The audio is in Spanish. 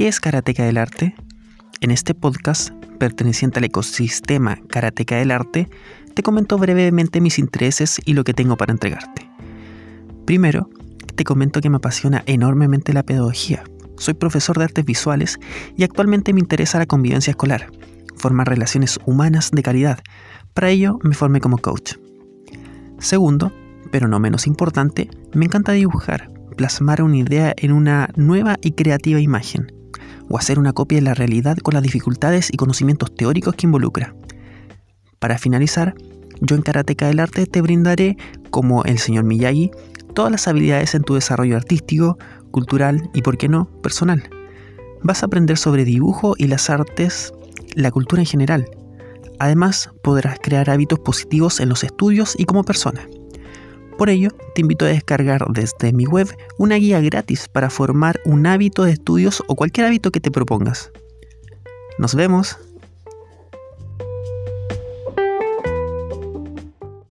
¿Qué es Karateka del Arte? En este podcast, perteneciente al ecosistema Karateka del Arte, te comento brevemente mis intereses y lo que tengo para entregarte. Primero, te comento que me apasiona enormemente la pedagogía. Soy profesor de artes visuales y actualmente me interesa la convivencia escolar, formar relaciones humanas de calidad. Para ello me formé como coach. Segundo, pero no menos importante, me encanta dibujar, plasmar una idea en una nueva y creativa imagen o hacer una copia de la realidad con las dificultades y conocimientos teóricos que involucra. Para finalizar, yo en Karateka del Arte te brindaré, como el señor Miyagi, todas las habilidades en tu desarrollo artístico, cultural y, por qué no, personal. Vas a aprender sobre dibujo y las artes, la cultura en general. Además, podrás crear hábitos positivos en los estudios y como persona. Por ello, te invito a descargar desde mi web una guía gratis para formar un hábito de estudios o cualquier hábito que te propongas. Nos vemos.